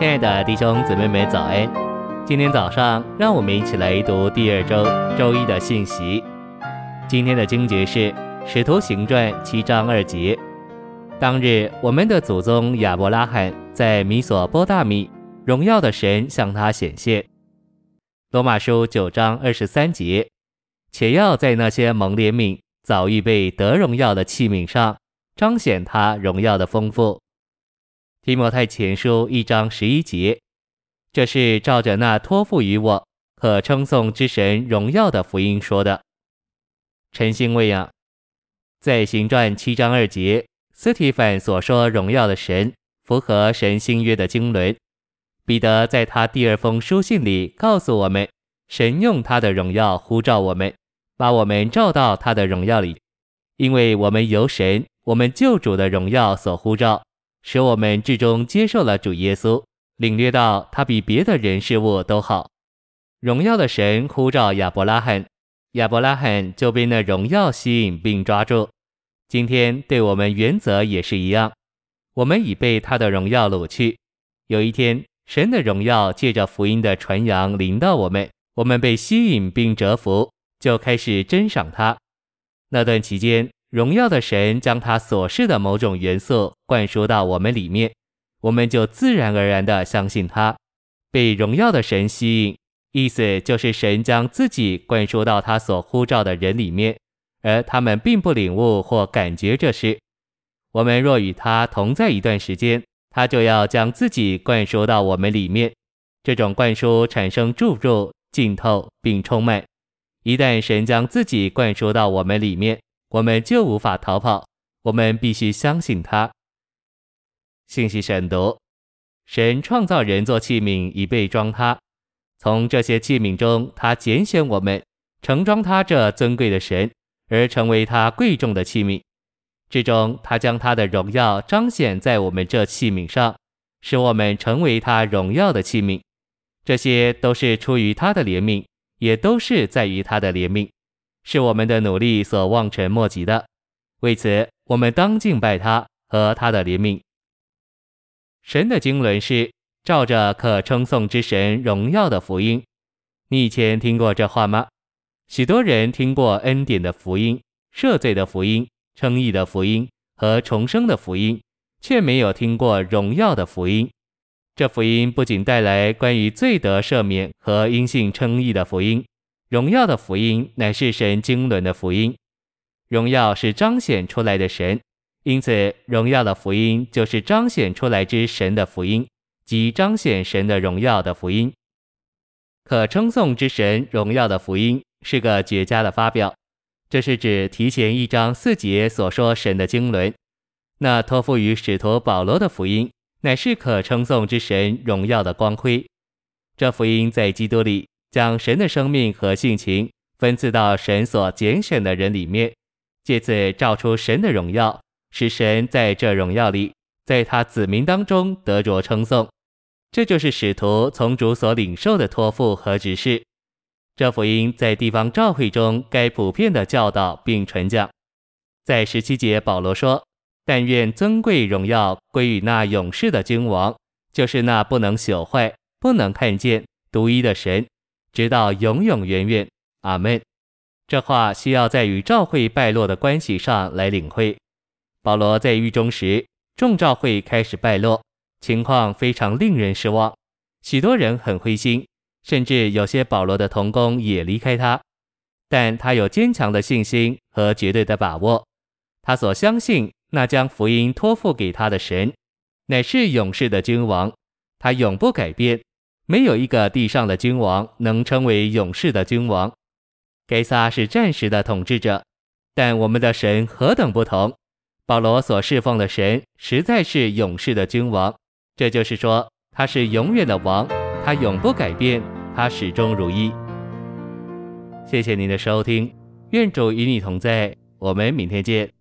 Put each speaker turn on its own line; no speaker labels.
亲爱的弟兄姊妹们，早安！今天早上，让我们一起来读第二周周一的信息。今天的经节是《使徒行传》七章二节。当日，我们的祖宗亚伯拉罕在米索波大米，荣耀的神向他显现。罗马书九章二十三节，且要在那些蒙怜悯、早预备得荣耀的器皿上，彰显他荣耀的丰富。提摩太前书一章十一节，这是照着那托付于我可称颂之神荣耀的福音说的。陈星喂养，在行传七章二节，斯提反所说荣耀的神，符合神新约的经纶。彼得在他第二封书信里告诉我们，神用他的荣耀呼召我们，把我们召到他的荣耀里，因为我们由神，我们救主的荣耀所呼召。使我们至终接受了主耶稣，领略到他比别的人事物都好。荣耀的神呼召亚伯拉罕，亚伯拉罕就被那荣耀吸引并抓住。今天对我们原则也是一样，我们已被他的荣耀掳去。有一天，神的荣耀借着福音的传扬临到我们，我们被吸引并折服，就开始珍赏他。那段期间，荣耀的神将他所示的某种元素灌输到我们里面，我们就自然而然地相信他，被荣耀的神吸引。意思就是神将自己灌输到他所呼召的人里面，而他们并不领悟或感觉这事。我们若与他同在一段时间，他就要将自己灌输到我们里面。这种灌输产生注入、浸透并充满。一旦神将自己灌输到我们里面，我们就无法逃跑，我们必须相信他。信息审读：神创造人做器皿，以备装他。从这些器皿中，他拣选我们，盛装他这尊贵的神，而成为他贵重的器皿。最终，他将他的荣耀彰显在我们这器皿上，使我们成为他荣耀的器皿。这些都是出于他的怜悯，也都是在于他的怜悯。是我们的努力所望尘莫及的，为此我们当敬拜他和他的怜悯。神的经纶是照着可称颂之神荣耀的福音。你以前听过这话吗？许多人听过恩典的福音、赦罪的福音、称义的福音和重生的福音，却没有听过荣耀的福音。这福音不仅带来关于罪得赦免和因信称义的福音。荣耀的福音乃是神经纶的福音，荣耀是彰显出来的神，因此荣耀的福音就是彰显出来之神的福音，即彰显神的荣耀的福音。可称颂之神荣耀的福音是个绝佳的发表，这是指提前一章四节所说神的经纶，那托付于使徒保罗的福音，乃是可称颂之神荣耀的光辉。这福音在基督里。将神的生命和性情分赐到神所拣选的人里面，借此照出神的荣耀，使神在这荣耀里，在他子民当中得着称颂。这就是使徒从主所领受的托付和指示。这福音在地方教会中该普遍的教导并传讲。在十七节，保罗说：“但愿尊贵荣耀归于那永世的君王，就是那不能朽坏、不能看见、独一的神。”直到永永远远，阿门。这话需要在与教会败落的关系上来领会。保罗在狱中时，众教会开始败落，情况非常令人失望。许多人很灰心，甚至有些保罗的同工也离开他。但他有坚强的信心和绝对的把握。他所相信那将福音托付给他的神，乃是永世的君王，他永不改变。没有一个地上的君王能称为永世的君王，该撒是暂时的统治者，但我们的神何等不同！保罗所侍奉的神实在是永世的君王，这就是说他是永远的王，他永不改变，他始终如一。谢谢您的收听，愿主与你同在，我们明天见。